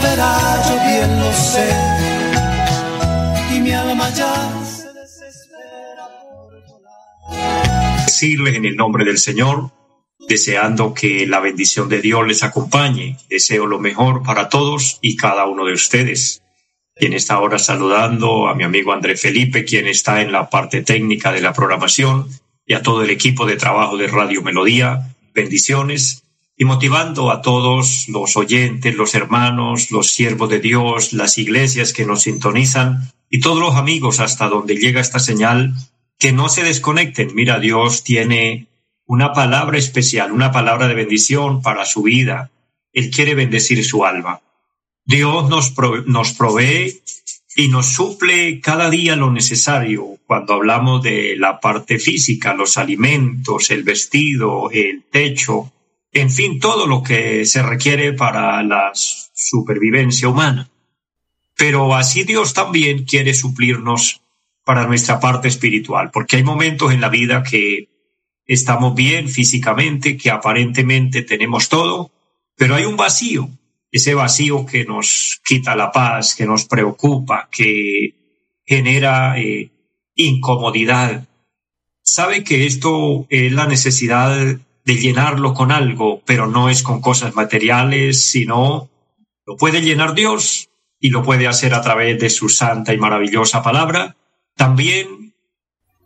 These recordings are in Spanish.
volverá, decirles en el nombre del Señor, deseando que la bendición de Dios les acompañe. Deseo lo mejor para todos y cada uno de ustedes. Y en esta hora saludando a mi amigo André Felipe, quien está en la parte técnica de la programación, y a todo el equipo de trabajo de Radio Melodía. Bendiciones. Y motivando a todos los oyentes, los hermanos, los siervos de Dios, las iglesias que nos sintonizan y todos los amigos hasta donde llega esta señal que no se desconecten. Mira, Dios tiene una palabra especial, una palabra de bendición para su vida. Él quiere bendecir su alma. Dios nos, nos provee y nos suple cada día lo necesario cuando hablamos de la parte física, los alimentos, el vestido, el techo, en fin, todo lo que se requiere para la supervivencia humana. Pero así Dios también quiere suplirnos para nuestra parte espiritual, porque hay momentos en la vida que estamos bien físicamente, que aparentemente tenemos todo, pero hay un vacío, ese vacío que nos quita la paz, que nos preocupa, que genera eh, incomodidad. Sabe que esto es la necesidad de llenarlo con algo, pero no es con cosas materiales, sino lo puede llenar Dios y lo puede hacer a través de su santa y maravillosa palabra también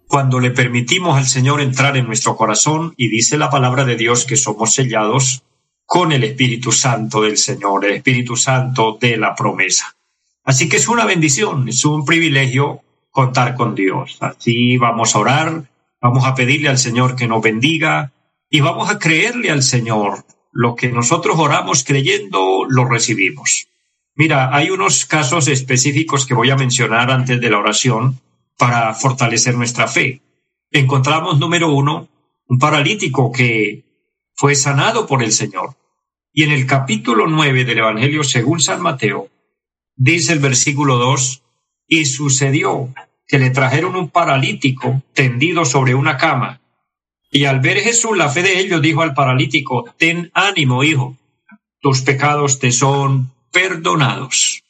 cuando le permitimos al Señor entrar en nuestro corazón y dice la palabra de Dios que somos sellados con el Espíritu Santo del Señor, el Espíritu Santo de la promesa. Así que es una bendición, es un privilegio contar con Dios. Así vamos a orar, vamos a pedirle al Señor que nos bendiga y vamos a creerle al Señor. Lo que nosotros oramos creyendo, lo recibimos. Mira, hay unos casos específicos que voy a mencionar antes de la oración para fortalecer nuestra fe. Encontramos, número uno, un paralítico que fue sanado por el Señor. Y en el capítulo nueve del Evangelio según San Mateo, dice el versículo dos, y sucedió que le trajeron un paralítico tendido sobre una cama. Y al ver Jesús la fe de ellos, dijo al paralítico, ten ánimo, hijo, tus pecados te son perdonados.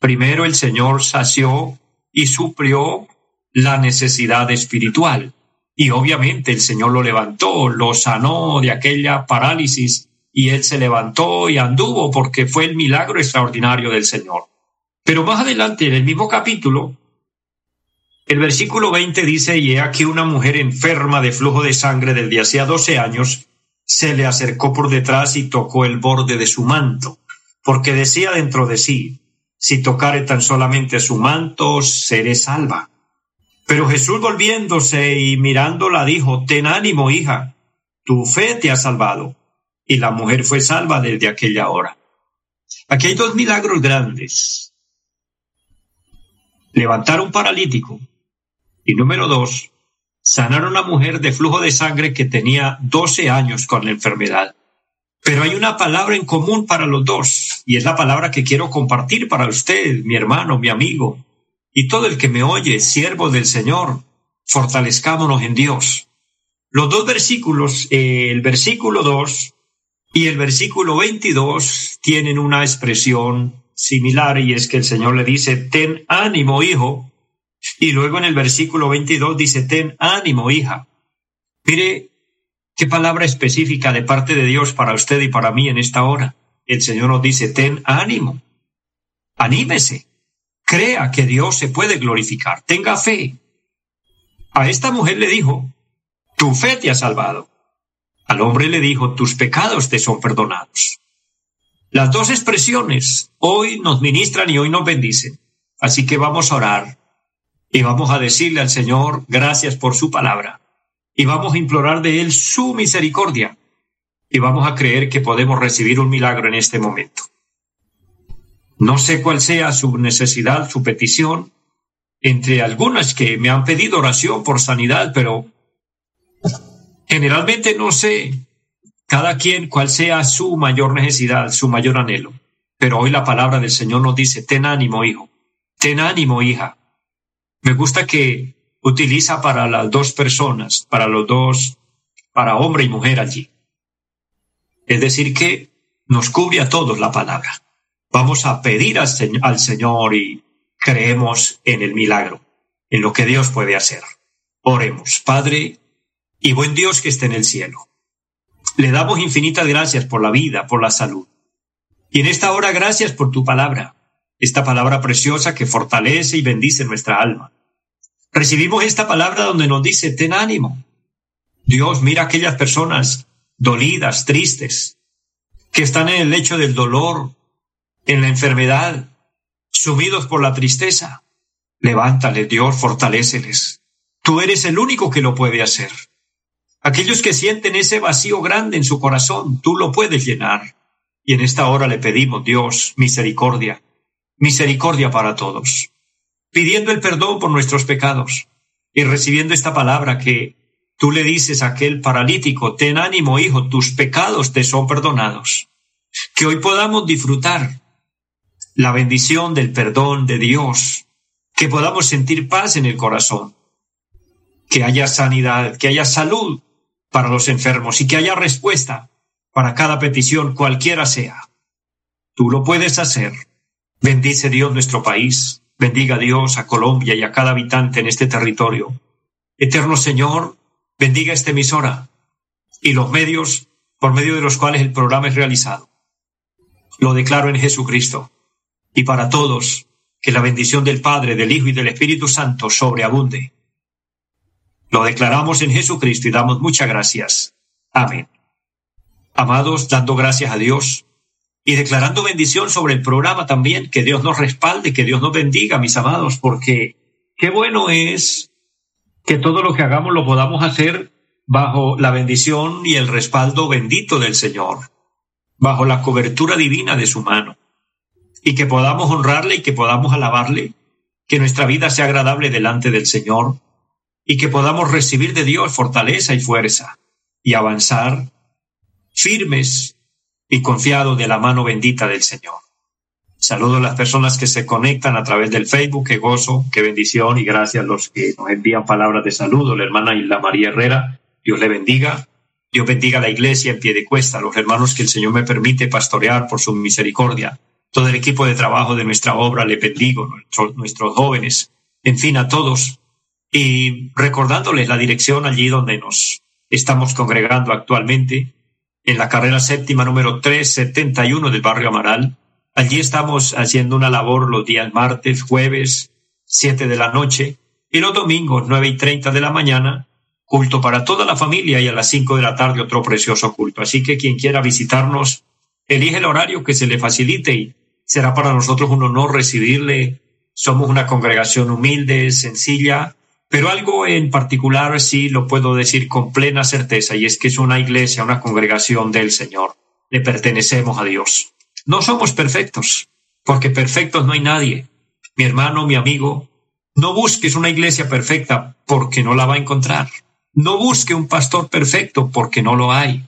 Primero el Señor sació y suplió la necesidad espiritual. Y obviamente el Señor lo levantó, lo sanó de aquella parálisis y él se levantó y anduvo porque fue el milagro extraordinario del Señor. Pero más adelante, en el mismo capítulo, el versículo 20 dice, y he aquí una mujer enferma de flujo de sangre desde hacía doce años, se le acercó por detrás y tocó el borde de su manto, porque decía dentro de sí, si tocare tan solamente su manto, seré salva. Pero Jesús volviéndose y mirándola dijo, Ten ánimo, hija, tu fe te ha salvado. Y la mujer fue salva desde aquella hora. Aquí hay dos milagros grandes. Levantar un paralítico. Y número dos, sanar a una mujer de flujo de sangre que tenía 12 años con la enfermedad. Pero hay una palabra en común para los dos, y es la palabra que quiero compartir para usted, mi hermano, mi amigo y todo el que me oye, siervo del Señor, fortalezcámonos en Dios. Los dos versículos, el versículo 2 y el versículo 22 tienen una expresión similar y es que el Señor le dice, ten ánimo, hijo, y luego en el versículo 22 dice, ten ánimo, hija. Mire qué palabra específica de parte de Dios para usted y para mí en esta hora. El Señor nos dice, ten ánimo, anímese, crea que Dios se puede glorificar, tenga fe. A esta mujer le dijo, tu fe te ha salvado. Al hombre le dijo, tus pecados te son perdonados. Las dos expresiones hoy nos ministran y hoy nos bendicen. Así que vamos a orar y vamos a decirle al Señor gracias por su palabra y vamos a implorar de Él su misericordia y vamos a creer que podemos recibir un milagro en este momento. No sé cuál sea su necesidad, su petición, entre algunas que me han pedido oración por sanidad, pero generalmente no sé cada quien cuál sea su mayor necesidad, su mayor anhelo. Pero hoy la palabra del Señor nos dice, ten ánimo, hijo, ten ánimo, hija. Me gusta que utiliza para las dos personas, para los dos, para hombre y mujer allí. Es decir, que nos cubre a todos la palabra. Vamos a pedir al, al Señor y creemos en el milagro, en lo que Dios puede hacer. Oremos, Padre y buen Dios que esté en el cielo. Le damos infinitas gracias por la vida, por la salud. Y en esta hora gracias por tu palabra, esta palabra preciosa que fortalece y bendice nuestra alma. Recibimos esta palabra donde nos dice, ten ánimo. Dios, mira aquellas personas dolidas, tristes, que están en el lecho del dolor, en la enfermedad, sumidos por la tristeza. Levántales, Dios, fortaléceles. Tú eres el único que lo puede hacer. Aquellos que sienten ese vacío grande en su corazón, tú lo puedes llenar. Y en esta hora le pedimos, Dios, misericordia, misericordia para todos, pidiendo el perdón por nuestros pecados y recibiendo esta palabra que tú le dices a aquel paralítico, ten ánimo, hijo, tus pecados te son perdonados. Que hoy podamos disfrutar la bendición del perdón de Dios, que podamos sentir paz en el corazón, que haya sanidad, que haya salud para los enfermos y que haya respuesta para cada petición, cualquiera sea. Tú lo puedes hacer. Bendice Dios nuestro país, bendiga Dios a Colombia y a cada habitante en este territorio. Eterno Señor, bendiga esta emisora y los medios por medio de los cuales el programa es realizado. Lo declaro en Jesucristo y para todos que la bendición del Padre, del Hijo y del Espíritu Santo sobreabunde lo declaramos en Jesucristo y damos muchas gracias. Amén. Amados, dando gracias a Dios y declarando bendición sobre el programa también, que Dios nos respalde, que Dios nos bendiga, mis amados, porque qué bueno es que todo lo que hagamos lo podamos hacer bajo la bendición y el respaldo bendito del Señor, bajo la cobertura divina de su mano, y que podamos honrarle y que podamos alabarle, que nuestra vida sea agradable delante del Señor, y que podamos recibir de Dios fortaleza y fuerza y avanzar firmes y confiados de la mano bendita del Señor. Saludo a las personas que se conectan a través del Facebook, qué gozo, qué bendición y gracias a los que nos envían palabras de saludo. La hermana Isla María Herrera, Dios le bendiga. Dios bendiga a la iglesia en pie de cuesta, los hermanos que el Señor me permite pastorear por su misericordia. Todo el equipo de trabajo de nuestra obra le bendigo, nuestros jóvenes, en fin, a todos y recordándoles la dirección allí donde nos estamos congregando actualmente, en la carrera séptima número 371 del barrio Amaral. Allí estamos haciendo una labor los días martes, jueves, siete de la noche, y los domingos, nueve y treinta de la mañana, culto para toda la familia y a las cinco de la tarde otro precioso culto. Así que quien quiera visitarnos, elige el horario que se le facilite y será para nosotros un honor recibirle. Somos una congregación humilde, sencilla, pero algo en particular sí lo puedo decir con plena certeza, y es que es una iglesia, una congregación del Señor. Le pertenecemos a Dios. No somos perfectos, porque perfectos no hay nadie. Mi hermano, mi amigo, no busques una iglesia perfecta porque no la va a encontrar. No busque un pastor perfecto porque no lo hay.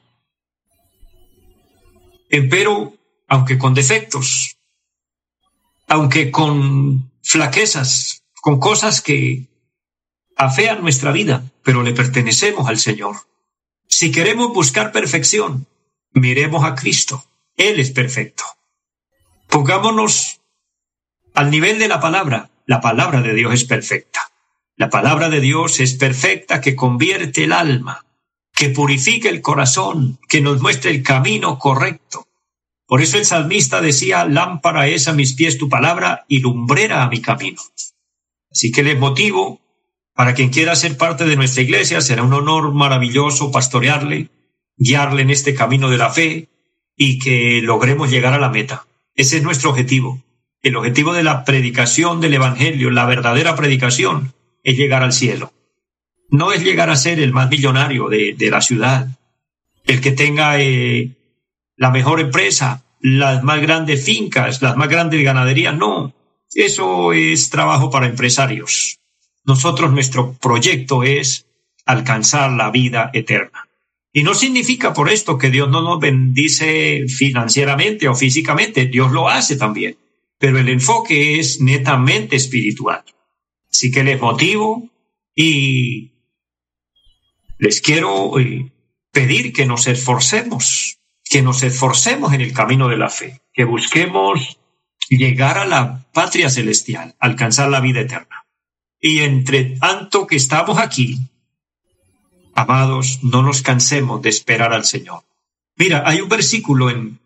Empero, aunque con defectos, aunque con flaquezas, con cosas que afean nuestra vida, pero le pertenecemos al Señor. Si queremos buscar perfección, miremos a Cristo. Él es perfecto. Pongámonos al nivel de la palabra. La palabra de Dios es perfecta. La palabra de Dios es perfecta que convierte el alma, que purifica el corazón, que nos muestra el camino correcto. Por eso el salmista decía, lámpara es a mis pies tu palabra y lumbrera a mi camino. Así que les motivo para quien quiera ser parte de nuestra iglesia, será un honor maravilloso pastorearle, guiarle en este camino de la fe y que logremos llegar a la meta. Ese es nuestro objetivo. El objetivo de la predicación del Evangelio, la verdadera predicación, es llegar al cielo. No es llegar a ser el más millonario de, la ciudad, el que tenga eh, la mejor empresa, las más grandes fincas, las más grandes ganaderías, no. Eso es trabajo para empresarios. Nosotros, nuestro proyecto es alcanzar la vida eterna. Y no significa por esto que Dios no nos bendice financieramente o físicamente, Dios lo hace también, pero el enfoque es netamente espiritual. Así que les motivo y les quiero eh, pedir que nos esforcemos, que nos esforcemos en el camino de la fe, que busquemos llegar a la patria celestial, alcanzar la vida eterna. Y entre tanto que estamos aquí, amados, no nos cansemos de esperar al Señor. Mira, hay un versículo en,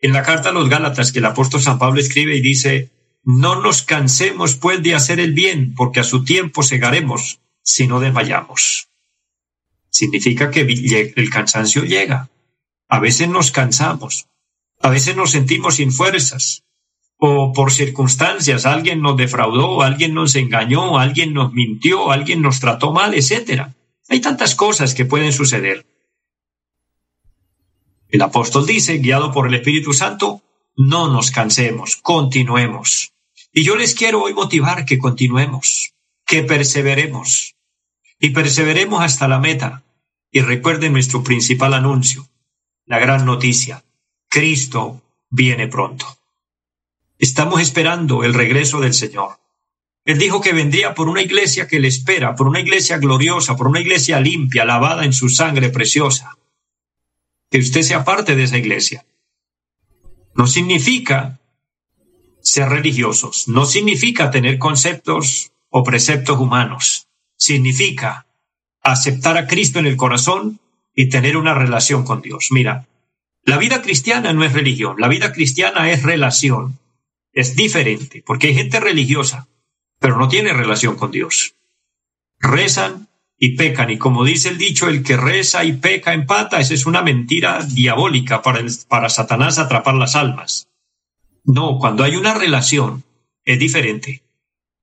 en la carta a los Gálatas que el apóstol San Pablo escribe y dice, no nos cansemos pues de hacer el bien, porque a su tiempo segaremos si no desmayamos. Significa que el cansancio llega. A veces nos cansamos, a veces nos sentimos sin fuerzas, o por circunstancias alguien nos defraudó, alguien nos engañó, alguien nos mintió, alguien nos trató mal, etcétera. Hay tantas cosas que pueden suceder. El apóstol dice, guiado por el Espíritu Santo, no nos cansemos, continuemos. Y yo les quiero hoy motivar que continuemos, que perseveremos y perseveremos hasta la meta. Y recuerden nuestro principal anuncio, la gran noticia, Cristo viene pronto. Estamos esperando el regreso del Señor. Él dijo que vendría por una iglesia que le espera, por una iglesia gloriosa, por una iglesia limpia, lavada en su sangre preciosa. Que usted sea parte de esa iglesia. No significa ser religiosos, no significa tener conceptos o preceptos humanos. Significa aceptar a Cristo en el corazón y tener una relación con Dios. Mira, la vida cristiana no es religión, la vida cristiana es relación. Es diferente, porque hay gente religiosa pero no tiene relación con Dios. Rezan y pecan, y como dice el dicho, el que reza y peca empata, esa es una mentira diabólica para, para Satanás atrapar las almas. No, cuando hay una relación es diferente,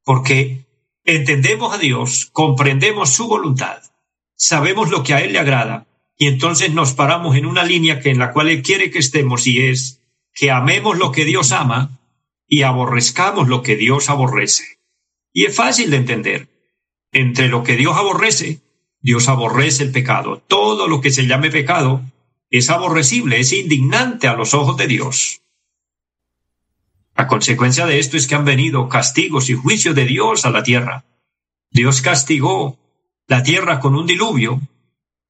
porque entendemos a Dios, comprendemos su voluntad, sabemos lo que a Él le agrada, y entonces nos paramos en una línea que en la cual Él quiere que estemos, y es que amemos lo que Dios ama y aborrezcamos lo que Dios aborrece. Y es fácil de entender. Entre lo que Dios aborrece, Dios aborrece el pecado. Todo lo que se llame pecado es aborrecible, es indignante a los ojos de Dios. La consecuencia de esto es que han venido castigos y juicios de Dios a la tierra. Dios castigó la tierra con un diluvio.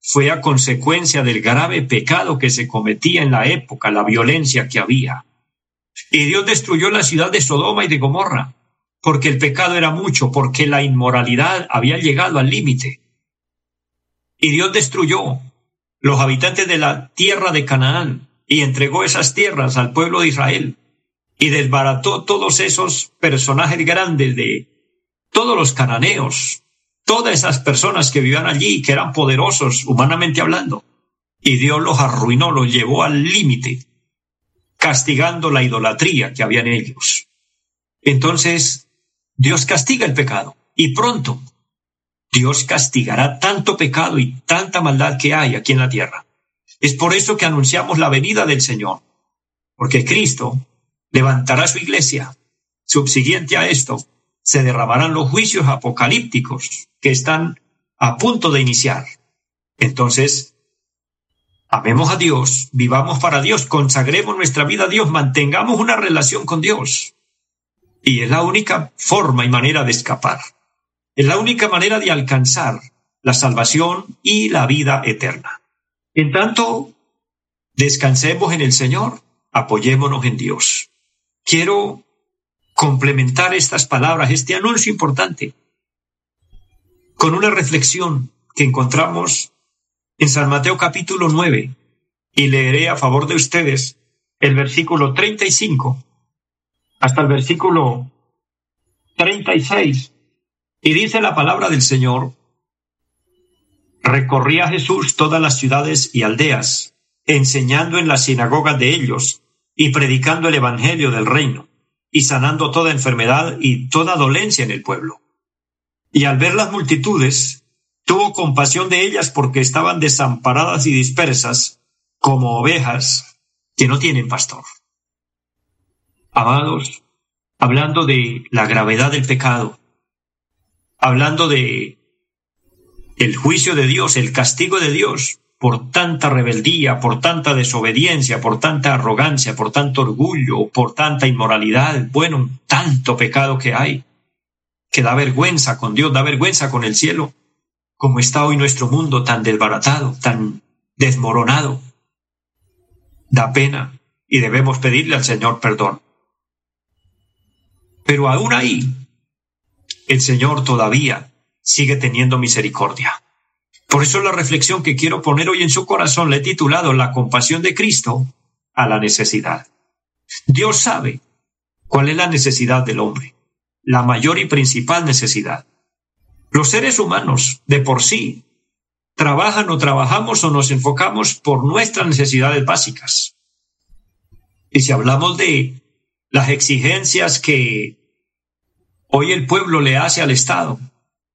Fue a consecuencia del grave pecado que se cometía en la época, la violencia que había. Y Dios destruyó la ciudad de Sodoma y de Gomorra porque el pecado era mucho, porque la inmoralidad había llegado al límite. Y Dios destruyó los habitantes de la tierra de Canaán y entregó esas tierras al pueblo de Israel y desbarató todos esos personajes grandes de todos los cananeos, todas esas personas que vivían allí, que eran poderosos humanamente hablando. Y Dios los arruinó, los llevó al límite, castigando la idolatría que había en ellos. Entonces, Dios castiga el pecado y pronto Dios castigará tanto pecado y tanta maldad que hay aquí en la tierra. Es por eso que anunciamos la venida del Señor, porque Cristo levantará su iglesia. Subsiguiente a esto, se derramarán los juicios apocalípticos que están a punto de iniciar. Entonces, amemos a Dios, vivamos para Dios, consagremos nuestra vida a Dios, mantengamos una relación con Dios. Y es la única forma y manera de escapar. Es la única manera de alcanzar la salvación y la vida eterna. En tanto, descansemos en el Señor, apoyémonos en Dios. Quiero complementar estas palabras, este anuncio importante, con una reflexión que encontramos en San Mateo capítulo 9 y leeré a favor de ustedes el versículo 35 hasta el versículo 36. Y dice la palabra del Señor, recorría Jesús todas las ciudades y aldeas, enseñando en las sinagogas de ellos y predicando el Evangelio del reino, y sanando toda enfermedad y toda dolencia en el pueblo. Y al ver las multitudes, tuvo compasión de ellas porque estaban desamparadas y dispersas como ovejas que no tienen pastor. Amados, hablando de la gravedad del pecado, hablando de el juicio de Dios, el castigo de Dios por tanta rebeldía, por tanta desobediencia, por tanta arrogancia, por tanto orgullo, por tanta inmoralidad, bueno, tanto pecado que hay, que da vergüenza con Dios, da vergüenza con el cielo, como está hoy nuestro mundo tan desbaratado, tan desmoronado. Da pena y debemos pedirle al Señor perdón. Pero aún ahí, el Señor todavía sigue teniendo misericordia. Por eso la reflexión que quiero poner hoy en su corazón le he titulado La compasión de Cristo a la necesidad. Dios sabe cuál es la necesidad del hombre, la mayor y principal necesidad. Los seres humanos, de por sí, trabajan o trabajamos o nos enfocamos por nuestras necesidades básicas. Y si hablamos de las exigencias que hoy el pueblo le hace al Estado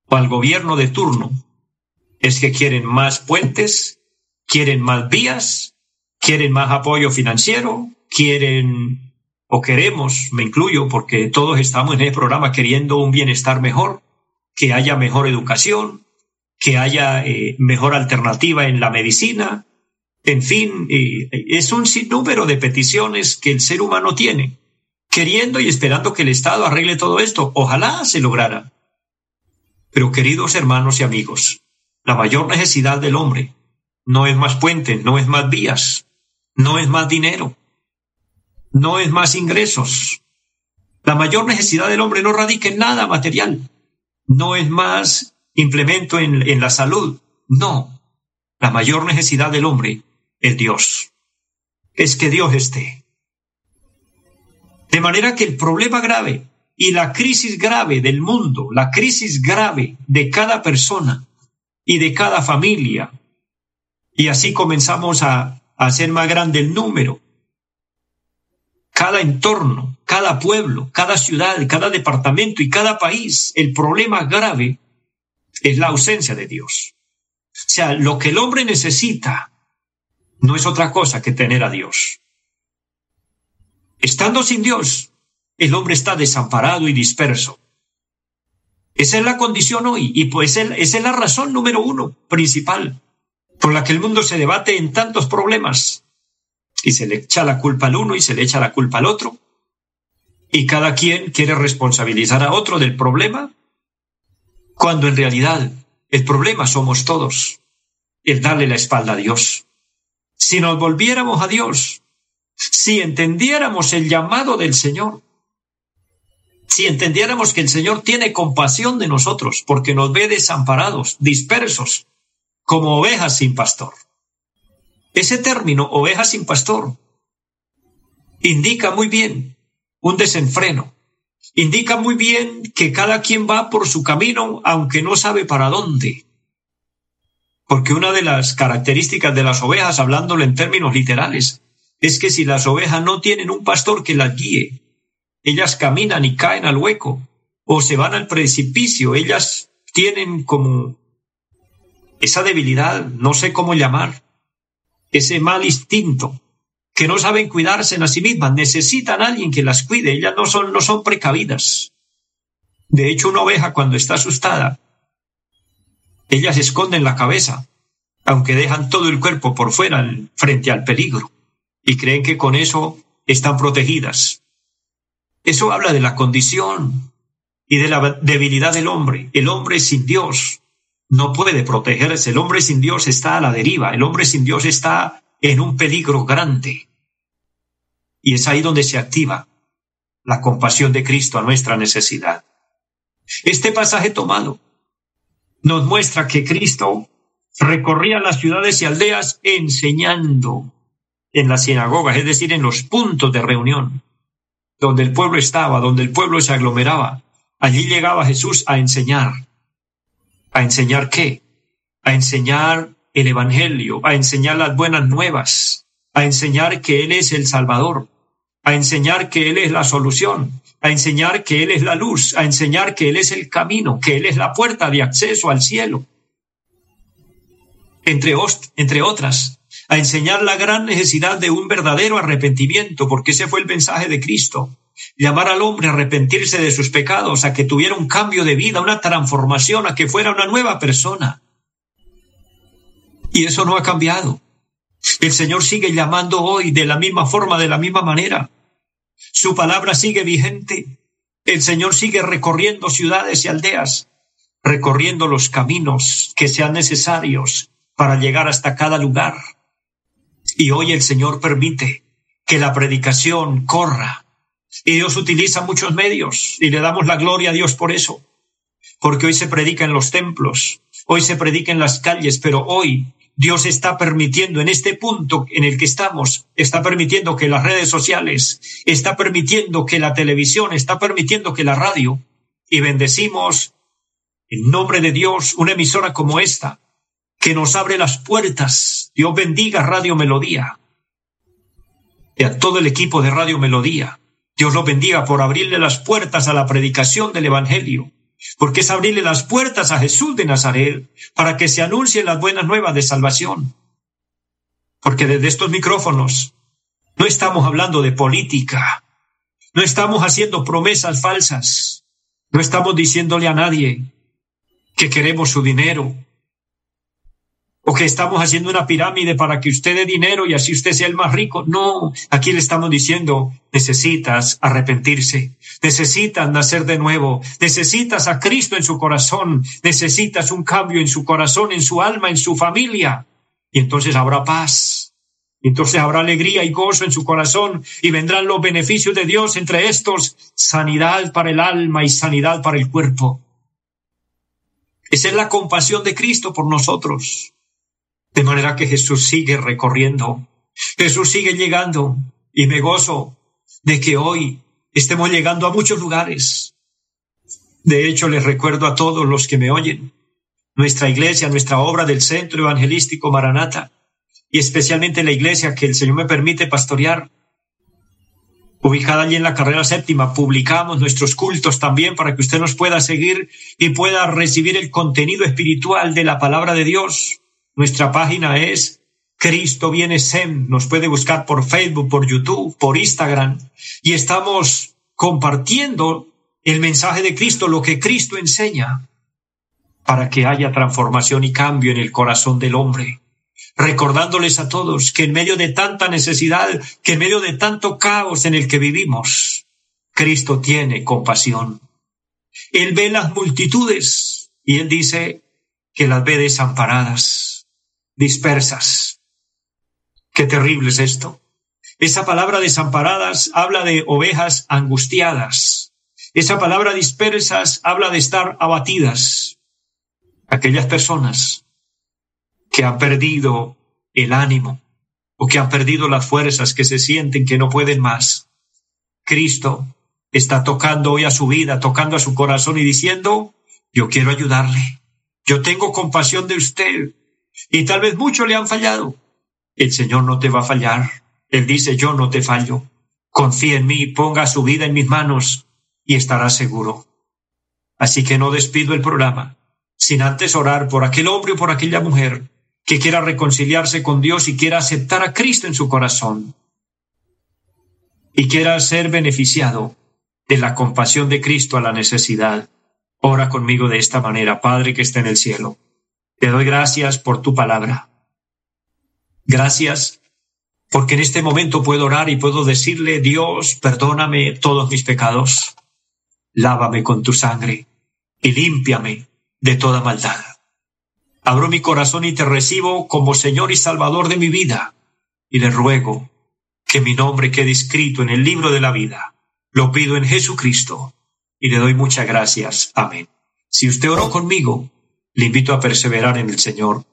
o al gobierno de turno, es que quieren más puentes, quieren más vías, quieren más apoyo financiero, quieren o queremos, me incluyo, porque todos estamos en el programa queriendo un bienestar mejor, que haya mejor educación, que haya eh, mejor alternativa en la medicina, en fin, eh, es un sinnúmero de peticiones que el ser humano tiene, queriendo y esperando que el Estado arregle todo esto. Ojalá se lograra. Pero queridos hermanos y amigos, la mayor necesidad del hombre no es más puentes, no es más vías, no es más dinero, no es más ingresos. La mayor necesidad del hombre no radica en nada material, no es más implemento en, la salud, no. La mayor necesidad del hombre es Dios, es que Dios esté. De manera que el problema grave y la crisis grave del mundo, la crisis grave de cada persona, y de cada familia. Y así comenzamos a, hacer más grande el número. Cada entorno, cada pueblo, cada ciudad, cada departamento y cada país, el problema grave es la ausencia de Dios. O sea, lo que el hombre necesita no es otra cosa que tener a Dios. Estando sin Dios, el hombre está desamparado y disperso. Esa es la condición hoy y pues esa es la razón número uno, principal, por la que el mundo se debate en tantos problemas y se le echa la culpa al uno y se le echa la culpa al otro y cada quien quiere responsabilizar a otro del problema cuando en realidad el problema somos todos, el darle la espalda a Dios. Si nos volviéramos a Dios, si entendiéramos el llamado del Señor, si entendiéramos que el Señor tiene compasión de nosotros porque nos ve desamparados, dispersos, como ovejas sin pastor. Ese término, ovejas sin pastor, indica muy bien un desenfreno, indica muy bien que cada quien va por su camino aunque no sabe para dónde. Porque una de las características de las ovejas, hablándolo en términos literales, es que si las ovejas no tienen un pastor que las guíe, ellas caminan y caen al hueco o se van al precipicio, ellas tienen como esa debilidad, no sé cómo llamar, ese mal instinto, que no saben cuidarse en a sí mismas, necesitan a alguien que las cuide, ellas no son, no son precavidas. De hecho, una oveja cuando está asustada, ellas esconden la cabeza, aunque dejan todo el cuerpo por fuera frente al peligro, y creen que con eso están protegidas. Eso habla de la condición y de la debilidad del hombre. El hombre sin Dios no puede protegerse. El hombre sin Dios está a la deriva. El hombre sin Dios está en un peligro grande. Y es ahí donde se activa la compasión de Cristo a nuestra necesidad. Este pasaje tomado nos muestra que Cristo recorría las ciudades y aldeas enseñando en las sinagogas, es decir, en los puntos de reunión donde el pueblo estaba, donde el pueblo se aglomeraba. Allí llegaba Jesús a enseñar. ¿A enseñar qué? A enseñar el Evangelio, a enseñar las buenas nuevas, a enseñar que Él es el Salvador, a enseñar que Él es la solución, a enseñar que Él es la luz, a enseñar que Él es el camino, que Él es la puerta de acceso al cielo. Entre, otras, a enseñar la gran necesidad de un verdadero arrepentimiento, porque ese fue el mensaje de Cristo. llamar al hombre a arrepentirse de sus pecados, a que tuviera un cambio de vida, una transformación, a que fuera una nueva persona. Y eso no ha cambiado. El Señor sigue llamando hoy de la misma forma, de la misma manera. Su palabra sigue vigente. El Señor sigue recorriendo ciudades y aldeas, recorriendo los caminos que sean necesarios para llegar hasta cada lugar. Y hoy el Señor permite que la predicación corra. Y Dios utiliza muchos medios y le damos la gloria a Dios por eso. Porque hoy se predica en los templos, hoy se predica en las calles, pero hoy Dios está permitiendo en este punto en el que estamos, está permitiendo que las redes sociales, está permitiendo que la televisión, está permitiendo que la radio, y bendecimos en nombre de Dios una emisora como esta, que nos abre las puertas. Dios bendiga Radio Melodía y a todo el equipo de Radio Melodía. Dios lo bendiga por abrirle las puertas a la predicación del Evangelio, porque es abrirle las puertas a Jesús de Nazaret para que se anuncien las buenas nuevas de salvación. Porque desde estos micrófonos no estamos hablando de política, no estamos haciendo promesas falsas, no estamos diciéndole a nadie que queremos su dinero, o que estamos haciendo una pirámide para que usted dé dinero y así usted sea el más rico. No, aquí le estamos diciendo, necesitas arrepentirse, necesitas nacer de nuevo, necesitas a Cristo en su corazón, necesitas un cambio en su corazón, en su alma, en su familia. Y entonces habrá paz, entonces habrá alegría y gozo en su corazón y vendrán los beneficios de Dios entre estos, sanidad para el alma y sanidad para el cuerpo. Esa es la compasión de Cristo por nosotros. De manera que Jesús sigue recorriendo, Jesús sigue llegando y me gozo de que hoy estemos llegando a muchos lugares. De hecho, les recuerdo a todos los que me oyen, nuestra iglesia, nuestra obra del Centro Evangelístico Maranata, y especialmente la iglesia que el Señor me permite pastorear, ubicada allí en la carrera séptima, publicamos nuestros cultos también para que usted nos pueda seguir y pueda recibir el contenido espiritual de la palabra de Dios. Nuestra página es Cristo viene Sem. Nos puede buscar por Facebook, por YouTube, por Instagram. Y estamos compartiendo el mensaje de Cristo, lo que Cristo enseña, para que haya transformación y cambio en el corazón del hombre. Recordándoles a todos que en medio de tanta necesidad, que en medio de tanto caos en el que vivimos, Cristo tiene compasión. Él ve las multitudes y él dice que las ve desamparadas dispersas. Qué terrible es esto. Esa palabra desamparadas habla de ovejas angustiadas. Esa palabra dispersas habla de estar abatidas. Aquellas personas que han perdido el ánimo o que han perdido las fuerzas, que se sienten que no pueden más. Cristo está tocando hoy a su vida, tocando a su corazón y diciendo, yo quiero ayudarle. Yo tengo compasión de usted. Y tal vez muchos le han fallado. El Señor no te va a fallar. Él dice, yo no te fallo. Confía en mí, ponga su vida en mis manos y estará seguro. Así que no despido el programa sin antes orar por aquel hombre o por aquella mujer que quiera reconciliarse con Dios y quiera aceptar a Cristo en su corazón y quiera ser beneficiado de la compasión de Cristo a la necesidad. Ora conmigo de esta manera, Padre que está en el cielo. Te doy gracias por tu palabra. Gracias porque en este momento puedo orar y puedo decirle, Dios, perdóname todos mis pecados, lávame con tu sangre y límpiame de toda maldad. Abro mi corazón y te recibo como Señor y Salvador de mi vida y le ruego que mi nombre quede escrito en el libro de la vida. Lo pido en Jesucristo y le doy muchas gracias. Amén. Si usted oró conmigo, le invito a perseverar en el Señor,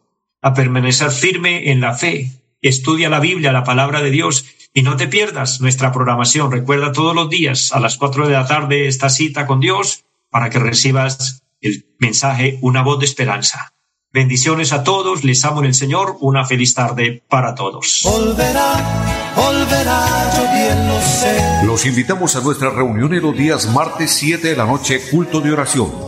a permanecer firme en la fe. Estudia la Biblia, la palabra de Dios, y no te pierdas nuestra programación. Recuerda todos los días a las cuatro de la tarde esta cita con Dios para que recibas el mensaje Una voz de esperanza. Bendiciones a todos, les amo en el Señor, una feliz tarde para todos. Los invitamos a nuestra reunión en los días martes 7 de la noche, culto de oración